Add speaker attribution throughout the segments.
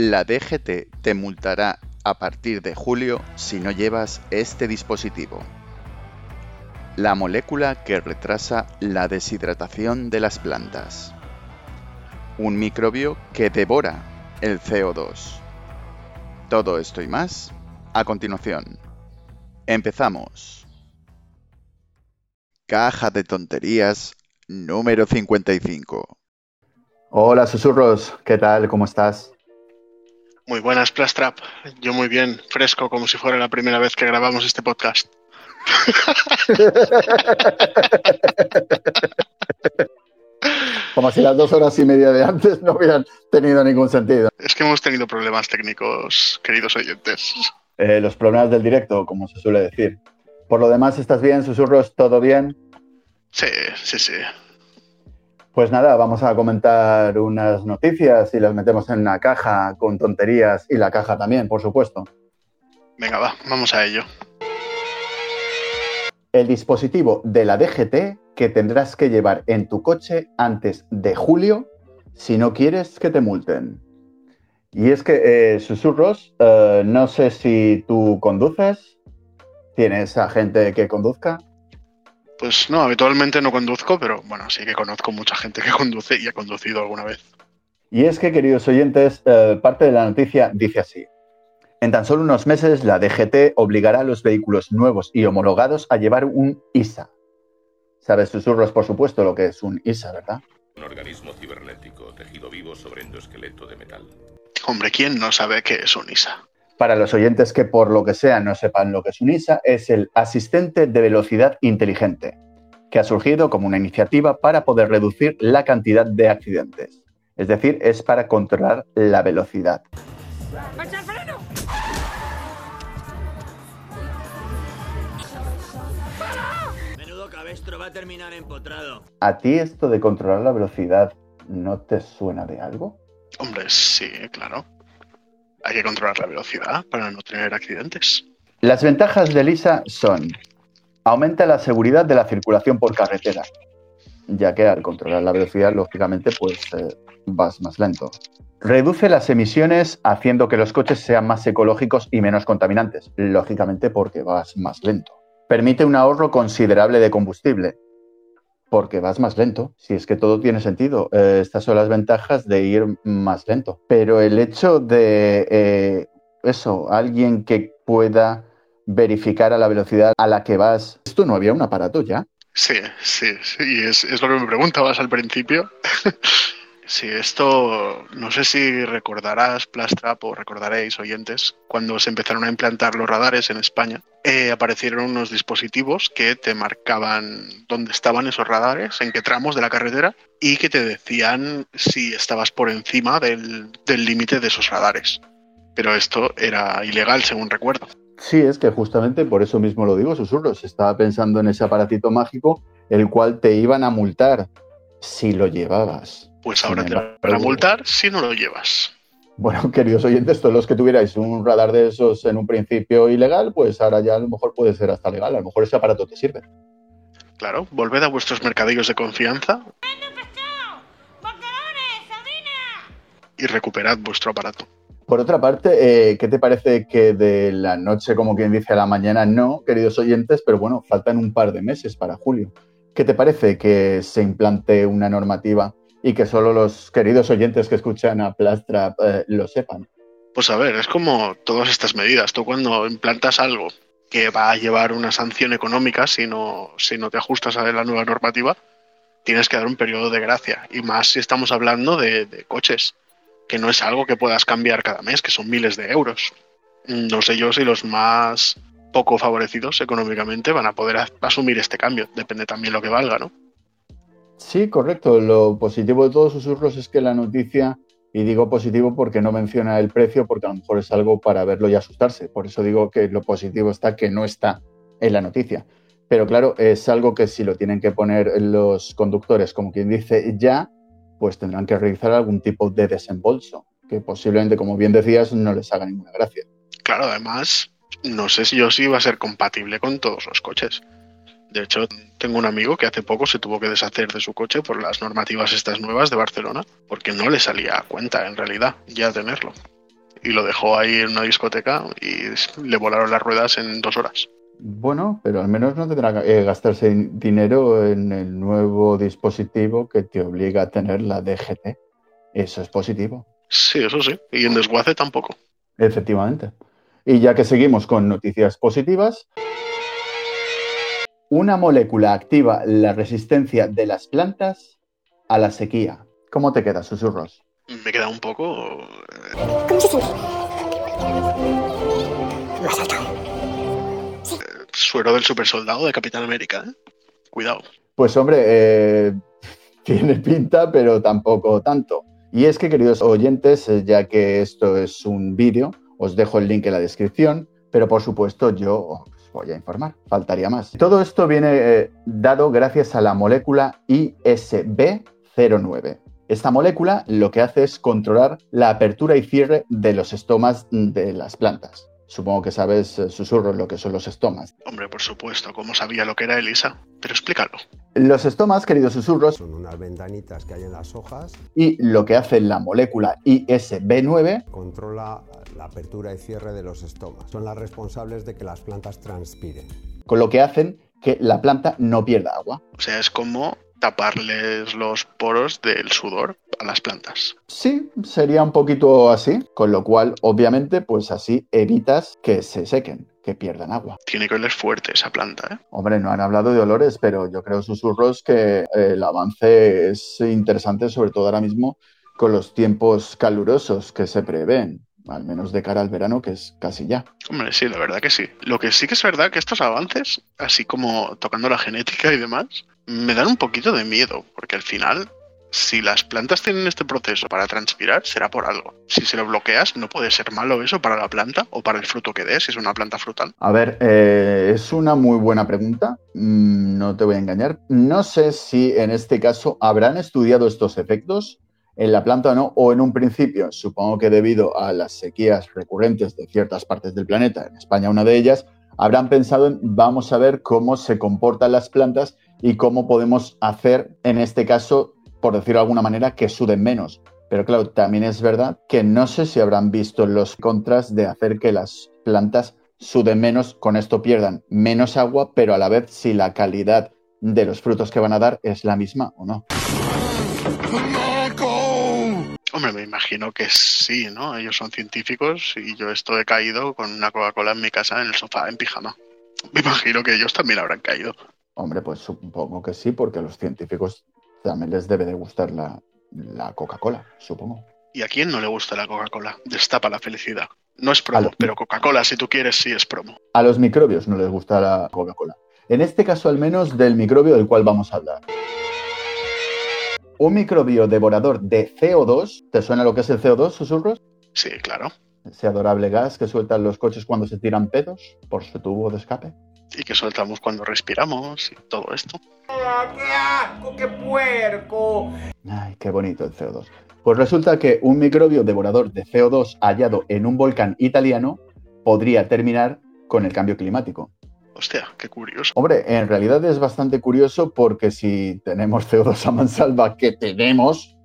Speaker 1: La DGT te multará a partir de julio si no llevas este dispositivo. La molécula que retrasa la deshidratación de las plantas. Un microbio que devora el CO2. Todo esto y más a continuación. Empezamos. Caja de tonterías número 55.
Speaker 2: Hola susurros, ¿qué tal? ¿Cómo estás?
Speaker 3: Muy buenas, Plastrap. Yo muy bien, fresco, como si fuera la primera vez que grabamos este podcast.
Speaker 2: como si las dos horas y media de antes no hubieran tenido ningún sentido.
Speaker 3: Es que hemos tenido problemas técnicos, queridos oyentes.
Speaker 2: Eh, los problemas del directo, como se suele decir. Por lo demás, ¿estás bien? ¿Susurros? ¿Todo bien?
Speaker 3: Sí, sí, sí.
Speaker 2: Pues nada, vamos a comentar unas noticias y las metemos en una caja con tonterías y la caja también, por supuesto.
Speaker 3: Venga, va, vamos a ello.
Speaker 2: El dispositivo de la DGT que tendrás que llevar en tu coche antes de julio si no quieres que te multen. Y es que, eh, susurros, eh, no sé si tú conduces, tienes a gente que conduzca.
Speaker 3: Pues no, habitualmente no conduzco, pero bueno, sí que conozco mucha gente que conduce y ha conducido alguna vez.
Speaker 2: Y es que, queridos oyentes, eh, parte de la noticia dice así. En tan solo unos meses, la DGT obligará a los vehículos nuevos y homologados a llevar un ISA. Sabes, susurros, por supuesto, lo que es un ISA, ¿verdad?
Speaker 4: Un organismo cibernético tejido vivo sobre endoesqueleto de metal.
Speaker 3: Hombre, ¿quién no sabe qué es un ISA?
Speaker 2: Para los oyentes que por lo que sea no sepan lo que es un ISA, es el asistente de velocidad inteligente, que ha surgido como una iniciativa para poder reducir la cantidad de accidentes. Es decir, es para controlar la velocidad.
Speaker 5: Menudo cabestro va a terminar empotrado.
Speaker 2: ¿A ti esto de controlar la velocidad no te suena de algo?
Speaker 3: Hombre, sí, claro. Hay que controlar la velocidad para no tener accidentes.
Speaker 2: Las ventajas de ISA son aumenta la seguridad de la circulación por carretera, ya que al controlar la velocidad, lógicamente, pues eh, vas más lento. Reduce las emisiones haciendo que los coches sean más ecológicos y menos contaminantes, lógicamente porque vas más lento. Permite un ahorro considerable de combustible, porque vas más lento. Si es que todo tiene sentido. Eh, estas son las ventajas de ir más lento. Pero el hecho de eh, eso, alguien que pueda verificar a la velocidad a la que vas, ¿esto no había un aparato ya?
Speaker 3: Sí, sí, sí. Es, es lo que me preguntabas al principio. Sí, esto no sé si recordarás, Plastrap, o recordaréis, oyentes, cuando se empezaron a implantar los radares en España, eh, aparecieron unos dispositivos que te marcaban dónde estaban esos radares, en qué tramos de la carretera, y que te decían si estabas por encima del límite de esos radares. Pero esto era ilegal, según recuerdo.
Speaker 2: Sí, es que justamente por eso mismo lo digo, susurros. Estaba pensando en ese aparatito mágico, el cual te iban a multar si lo llevabas.
Speaker 3: Pues ahora te van a multar si no lo llevas.
Speaker 2: Bueno, queridos oyentes, todos los que tuvierais un radar de esos en un principio ilegal, pues ahora ya a lo mejor puede ser hasta legal. A lo mejor ese aparato te sirve.
Speaker 3: Claro, volved a vuestros mercadillos de confianza y recuperad vuestro aparato.
Speaker 2: Por otra parte, eh, ¿qué te parece que de la noche, como quien dice, a la mañana no, queridos oyentes? Pero bueno, faltan un par de meses para julio. ¿Qué te parece que se implante una normativa y que solo los queridos oyentes que escuchan a Plastrap eh, lo sepan?
Speaker 3: Pues a ver, es como todas estas medidas. Tú cuando implantas algo que va a llevar una sanción económica si no, si no te ajustas a la nueva normativa, tienes que dar un periodo de gracia. Y más si estamos hablando de, de coches, que no es algo que puedas cambiar cada mes, que son miles de euros. No sé yo si los más poco favorecidos económicamente van a poder asumir este cambio. Depende también lo que valga, ¿no?
Speaker 2: Sí, correcto. Lo positivo de todos susurros es que la noticia, y digo positivo porque no menciona el precio, porque a lo mejor es algo para verlo y asustarse. Por eso digo que lo positivo está que no está en la noticia. Pero claro, es algo que si lo tienen que poner los conductores, como quien dice, ya, pues tendrán que realizar algún tipo de desembolso, que posiblemente, como bien decías, no les haga ninguna gracia.
Speaker 3: Claro, además, no sé si yo sí va a ser compatible con todos los coches. De hecho, tengo un amigo que hace poco se tuvo que deshacer de su coche por las normativas estas nuevas de Barcelona, porque no le salía a cuenta en realidad ya tenerlo. y lo dejó ahí en una discoteca y le volaron las ruedas en dos horas.
Speaker 2: Bueno, pero al menos no tendrá que eh, gastarse dinero en el nuevo dispositivo que te obliga a tener la DGT. Eso es positivo.
Speaker 3: Sí, eso sí. Y en desguace tampoco.
Speaker 2: Efectivamente. Y ya que seguimos con noticias positivas, una molécula activa la resistencia de las plantas a la sequía. ¿Cómo te queda, susurros?
Speaker 3: Me queda un poco...
Speaker 6: ¿Cómo se siente? Más alto.
Speaker 3: suero del supersoldado de Capitán América. ¿eh? Cuidado.
Speaker 2: Pues hombre, eh, tiene pinta, pero tampoco tanto. Y es que, queridos oyentes, eh, ya que esto es un vídeo, os dejo el link en la descripción, pero por supuesto yo os voy a informar, faltaría más. Todo esto viene eh, dado gracias a la molécula ISB09. Esta molécula lo que hace es controlar la apertura y cierre de los estomas de las plantas. Supongo que sabes, eh, susurros, lo que son los estomas.
Speaker 3: Hombre, por supuesto, ¿cómo sabía lo que era Elisa? Pero explícalo.
Speaker 2: Los estomas, queridos susurros,
Speaker 7: Son unas ventanitas que hay en las hojas,
Speaker 2: y lo que hace la molécula ISB9
Speaker 7: controla la apertura y cierre de los estomas. Son las responsables de que las plantas transpiren.
Speaker 2: con lo que hacen que la planta no pierda agua.
Speaker 3: O sea, es como taparles los poros del sudor a las plantas.
Speaker 2: Sí, sería un poquito así, con lo cual, obviamente, pues así evitas que se sequen, que pierdan agua.
Speaker 3: Tiene que oler fuerte esa planta, ¿eh?
Speaker 2: Hombre, no han hablado de olores, pero yo creo, susurros, que eh, el avance es interesante, sobre todo ahora mismo con los tiempos calurosos que se prevén, al menos de cara al verano, que es casi ya.
Speaker 3: Hombre, sí, la verdad que sí. Lo que sí que es verdad que estos avances, así como tocando la genética y demás, me dan un poquito de miedo, porque al final, si las plantas tienen este proceso para transpirar, será por algo. Si se lo bloqueas, no puede ser malo eso para la planta o para el fruto que dé, si es una planta frutal.
Speaker 2: A ver, eh, es una muy buena pregunta, Mm, no te voy a engañar. No sé si en este caso habrán estudiado estos efectos en la planta o no, o en un principio, supongo que debido a las sequías recurrentes de ciertas partes del planeta, en España una de ellas, habrán pensado en vamos a ver cómo se comportan las plantas y cómo podemos hacer, en este caso, por decirlo de alguna manera, que suden menos. Pero claro, también es verdad que no sé si habrán visto los contras de hacer que las plantas suden menos, con esto pierdan menos agua, pero a la vez si la calidad de los frutos que van a dar es la misma o no.
Speaker 3: Hombre, me imagino que sí, ¿no? Ellos son científicos y yo estoy caído con una Coca-Cola en mi casa en el sofá en pijama. Me imagino que ellos también habrán caído.
Speaker 2: Hombre, pues supongo que sí, porque los científicos también les debe de gustar la, la Coca-Cola, supongo.
Speaker 3: ¿Y a quién no le gusta la Coca-Cola? Destapa la felicidad. No es promo, pero Coca-Cola, si tú quieres, sí es promo.
Speaker 2: A los microbios no les gusta la Coca-Cola. En este caso, al menos, del microbio del cual vamos a hablar. Un microbio devorador de CO2. ¿Te suena lo que es el CO2, susurros?
Speaker 3: Sí, claro.
Speaker 2: Ese adorable gas que sueltan los coches cuando se tiran pedos por su tubo de escape.
Speaker 3: Y que soltamos cuando respiramos y todo esto.
Speaker 2: Ay, qué bonito el CO2. Pues resulta que un microbio devorador de CO2 hallado en un volcán italiano podría terminar con el cambio climático.
Speaker 3: Hostia, qué curioso.
Speaker 2: Hombre, en realidad es bastante curioso porque si tenemos CO2 a mansalva, que tenemos,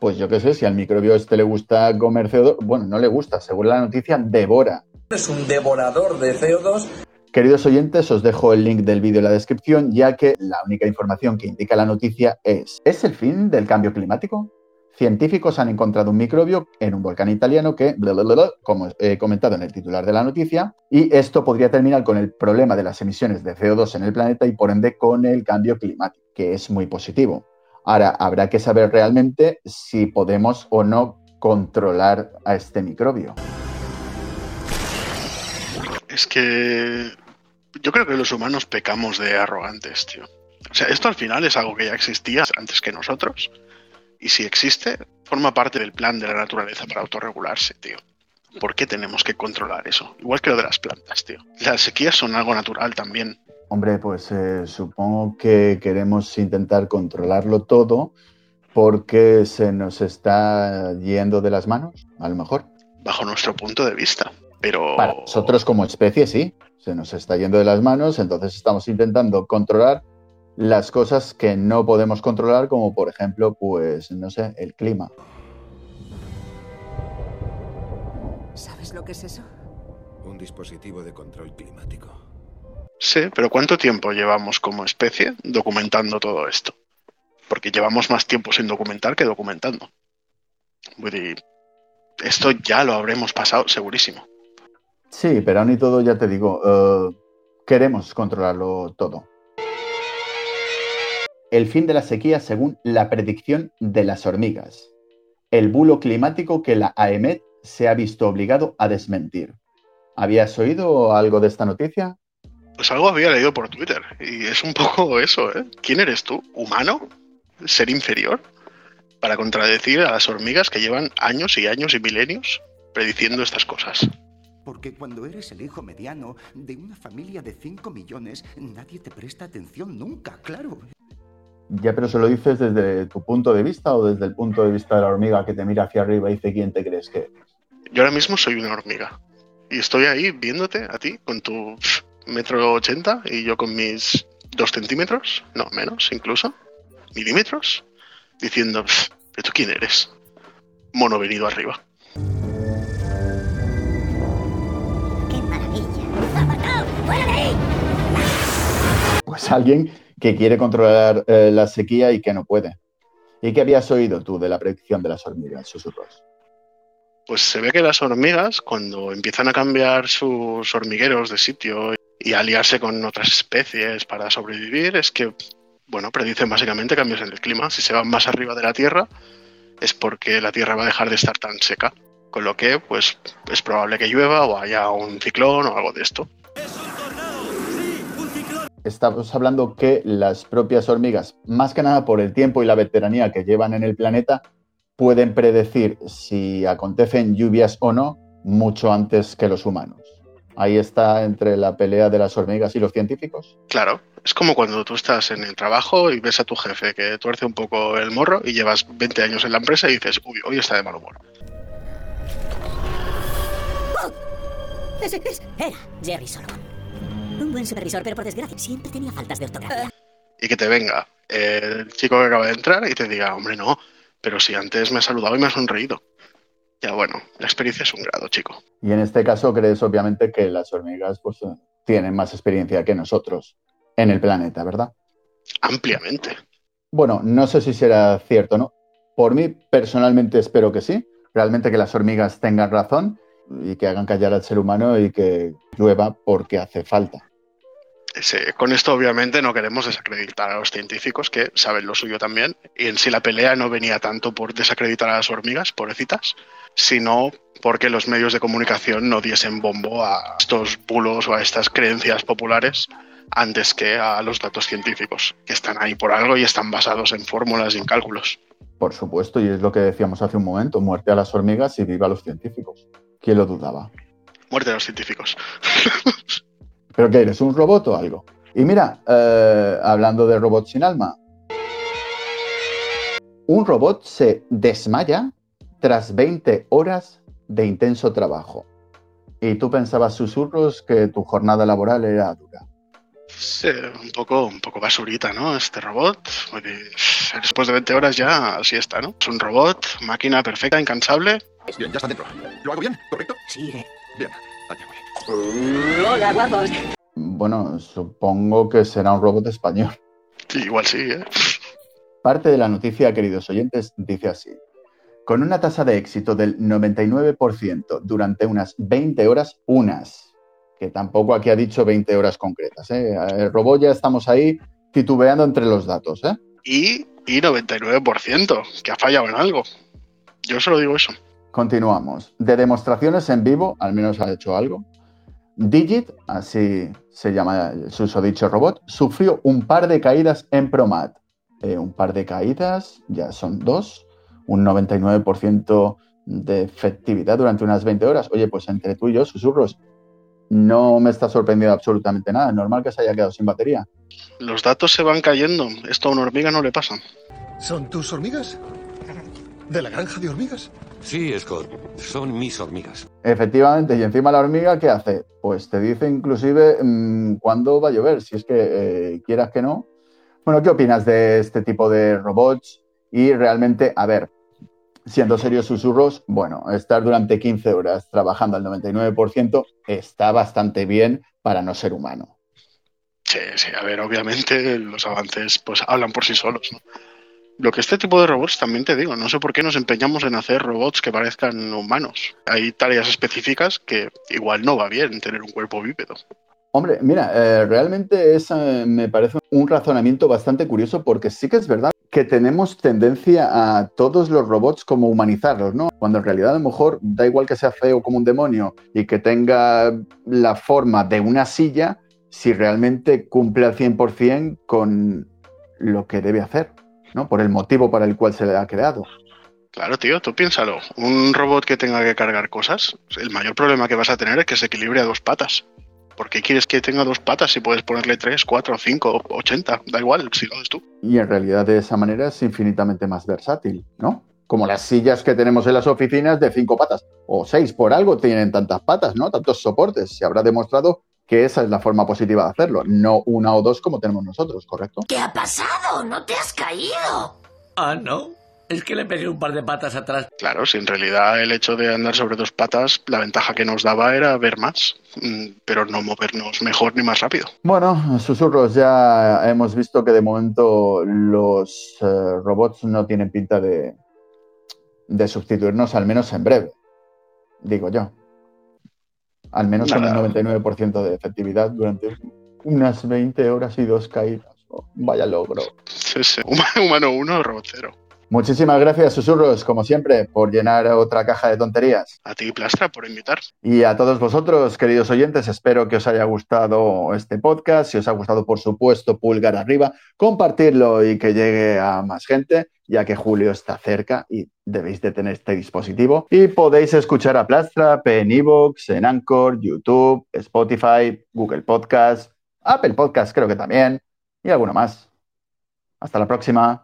Speaker 2: pues yo qué sé, si al microbio este le gusta comer CO2, bueno, no le gusta, según la noticia, devora.
Speaker 8: Es un devorador de CO2
Speaker 2: Queridos oyentes, os dejo el link del vídeo en la descripción, ya que la única información que indica la noticia es, ¿es el fin del cambio climático? Científicos han encontrado un microbio en un volcán italiano que, bla, bla, bla, como he comentado en el titular de la noticia, y esto podría terminar con el problema de las emisiones de CO2 en el planeta y por ende con el cambio climático, que es muy positivo. Ahora, habrá que saber realmente si podemos o no controlar a este microbio.
Speaker 3: Es que yo creo que los humanos pecamos de arrogantes, tío. O sea, esto al final es algo que ya existía antes que nosotros. Y si existe, forma parte del plan de la naturaleza para autorregularse, tío. ¿Por qué tenemos que controlar eso? Igual que lo de las plantas, tío. Las sequías son algo natural también.
Speaker 2: Hombre, pues eh, supongo que queremos intentar controlarlo todo porque se nos está yendo de las manos, a lo mejor.
Speaker 3: bajo nuestro punto de vista. Pero
Speaker 2: Para nosotros como especie, sí, se nos está yendo de las manos, entonces estamos intentando controlar las cosas que no podemos controlar, como por ejemplo, pues, no sé, el clima.
Speaker 9: ¿Sabes lo que es eso?
Speaker 10: Un dispositivo de control climático.
Speaker 3: Sí, pero ¿cuánto tiempo llevamos como especie documentando todo esto? Porque llevamos más tiempo sin documentar que documentando. Esto ya lo habremos pasado segurísimo.
Speaker 2: Sí, pero aún y todo, ya te digo, eh, queremos controlarlo todo. El fin de la sequía según la predicción de las hormigas. El bulo climático que la AEMET se ha visto obligado a desmentir. ¿Habías oído algo de esta noticia?
Speaker 3: Pues algo había leído por Twitter y es un poco eso, ¿eh? ¿Quién eres tú? ¿Humano? ¿Ser inferior? Para contradecir a las hormigas que llevan años y años y milenios prediciendo estas cosas.
Speaker 11: Porque cuando eres el hijo mediano de una familia de 5 millones, nadie te presta atención nunca, claro.
Speaker 2: Ya, pero se lo dices desde tu punto de vista o desde el punto de vista de la hormiga que te mira hacia arriba y dice quién te crees que.
Speaker 3: Yo ahora mismo soy una hormiga y estoy ahí viéndote a ti con tu metro ochenta y yo con mis dos centímetros, no menos incluso, milímetros, diciendo, "Pf, ¿pero tú quién eres? Mono venido arriba.
Speaker 2: Pues alguien que quiere controlar eh, la sequía y que no puede. ¿Y qué habías oído tú de la predicción de las hormigas, susurros?
Speaker 3: Pues se ve que las hormigas, cuando empiezan a cambiar sus hormigueros de sitio y aliarse con otras especies para sobrevivir, es que, bueno, predicen básicamente cambios en el clima. Si se van más arriba de la Tierra, es porque la Tierra va a dejar de estar tan seca. Con lo que, pues, es probable que llueva o haya un ciclón o algo de esto.
Speaker 2: Estamos hablando que las propias hormigas, más que nada por el tiempo y la veteranía que llevan en el planeta, pueden predecir si acontecen lluvias o no mucho antes que los humanos. Ahí está entre la pelea de las hormigas y los científicos.
Speaker 3: Claro, es como cuando tú estás en el trabajo y ves a tu jefe que tuerce un poco el morro y llevas 20 años en la empresa y dices, uy, hoy está de mal humor.
Speaker 6: Ese es. Era Jerry Solomon. Un buen supervisor, pero por desgracia siempre tenía faltas de ortografía.
Speaker 3: Y que te venga el chico que acaba de entrar y te diga, hombre, no, pero si antes me ha saludado y me ha sonreído. Ya bueno, la experiencia es un grado, chico.
Speaker 2: Y en este caso crees obviamente que las hormigas pues, tienen más experiencia que nosotros en el planeta, ¿verdad?
Speaker 3: Ampliamente.
Speaker 2: Bueno, no sé si será cierto, ¿no? Por mí, personalmente espero que sí. Realmente que las hormigas tengan razón y que hagan callar al ser humano y que llueva porque hace falta.
Speaker 3: Sí, con esto obviamente no queremos desacreditar a los científicos que saben lo suyo también. Y en sí la pelea no venía tanto por desacreditar a las hormigas, pobrecitas, sino porque los medios de comunicación no diesen bombo a estos bulos o a estas creencias populares antes que a los datos científicos, que están ahí por algo y están basados en fórmulas y en cálculos.
Speaker 2: Por supuesto, y es lo que decíamos hace un momento, muerte a las hormigas y viva a los científicos. ¿Quién lo dudaba?
Speaker 3: Muerte a los científicos.
Speaker 2: ¿Pero qué eres? ¿Un robot o algo? Y mira, eh, hablando de robots sin alma, un robot se desmaya tras 20 horas de intenso trabajo. Y tú pensabas, susurros, que tu jornada laboral era dura.
Speaker 3: Sí, un poco, un poco basurita, ¿no? Este robot. Porque después de 20 horas ya así está, ¿no? Es un robot, máquina perfecta, incansable.
Speaker 10: Bien, ya está dentro. ¿Lo hago bien? ¿Correcto?
Speaker 6: Sí.
Speaker 10: Bien. Allá voy.
Speaker 6: Hola, guapos.
Speaker 2: Bueno, supongo que será un robot español.
Speaker 3: Sí, igual sí, ¿eh?
Speaker 2: Parte de la noticia, queridos oyentes, dice así. Con una tasa de éxito del 99% durante unas 20 horas, unas, que tampoco aquí ha dicho 20 horas concretas. ¿eh? El robot ya estamos ahí titubeando entre los datos. ¿eh?
Speaker 3: Y, y 99%, que ha fallado en algo. Yo solo digo eso.
Speaker 2: Continuamos. De demostraciones en vivo, al menos ha hecho algo. Digit, así se llama el susodicho robot, sufrió un par de caídas en Promat. Eh, un par de caídas, ya son dos, un 99% de efectividad durante unas 20 horas. Oye, pues entre tú y yo, susurros, no me está sorprendiendo absolutamente nada. Es normal que se haya quedado sin batería.
Speaker 3: Los datos se van cayendo. Esto a una hormiga no le pasa.
Speaker 10: ¿Son tus hormigas? ¿De la granja de hormigas?
Speaker 12: Sí, Scott. Son mis hormigas.
Speaker 2: Efectivamente, y encima la hormiga, ¿qué hace? Pues te dice inclusive mmm, cuándo va a llover, si es que eh, quieras que no. Bueno, ¿qué opinas de este tipo de robots? Y realmente, a ver, siendo serios susurros, bueno, estar durante 15 horas trabajando al 99% está bastante bien para no ser humano.
Speaker 3: Sí, sí, a ver, obviamente los avances pues hablan por sí solos, ¿no? Lo que este tipo de robots también te digo, no sé por qué nos empeñamos en hacer robots que parezcan humanos. Hay tareas específicas que igual no va bien tener un cuerpo bípedo.
Speaker 2: Hombre, mira, eh, realmente es, eh, me parece un razonamiento bastante curioso porque sí que es verdad que tenemos tendencia a todos los robots como humanizarlos, ¿no? Cuando en realidad a lo mejor da igual que sea feo como un demonio y que tenga la forma de una silla si realmente cumple al 100% con lo que debe hacer, ¿no? Por el motivo para el cual se le ha creado.
Speaker 3: Claro, tío, tú piénsalo. Un robot que tenga que cargar cosas, el mayor problema que vas a tener es que se equilibre a dos patas. ¿Por qué quieres que tenga dos patas si puedes ponerle tres, cuatro, cinco, ochenta? Da igual, si lo haces tú.
Speaker 2: Y en realidad de esa manera es infinitamente más versátil, ¿no? Como las sillas que tenemos en las oficinas de cinco patas o seis, por algo tienen tantas patas, ¿no? Tantos soportes. Se habrá demostrado que esa es la forma positiva de hacerlo, no una o dos como tenemos nosotros, ¿correcto?
Speaker 6: ¿Qué ha pasado? ¿No te has caído?
Speaker 5: Ah, no. Es que le pegué un par de patas atrás.
Speaker 3: Claro, si en realidad el hecho de andar sobre dos patas, la ventaja que nos daba era ver más, mm, pero no movernos mejor ni más rápido.
Speaker 2: Bueno, susurros, ya hemos visto que de momento los eh, robots no tienen pinta de, de sustituirnos, al menos en breve, digo yo. Al menos con el
Speaker 3: Nada.
Speaker 2: 99% de efectividad durante unas 20 horas y dos caídas. Vaya logro.
Speaker 3: Sí, sí. Humano, humano uno, robot cero.
Speaker 2: Muchísimas gracias, susurros, como siempre, por llenar otra caja de tonterías.
Speaker 3: A ti, Plastra, por invitar.
Speaker 2: Y a todos vosotros, queridos oyentes, espero que os haya gustado este podcast. Si os ha gustado, por supuesto, pulgar arriba, compartirlo y que llegue a más gente, ya que Julio está cerca y debéis de tener este dispositivo. Y podéis escuchar a Plastra en iVoox, en Anchor, YouTube, Spotify, Google Podcast, Apple Podcast creo que también, y alguno más. Hasta la próxima.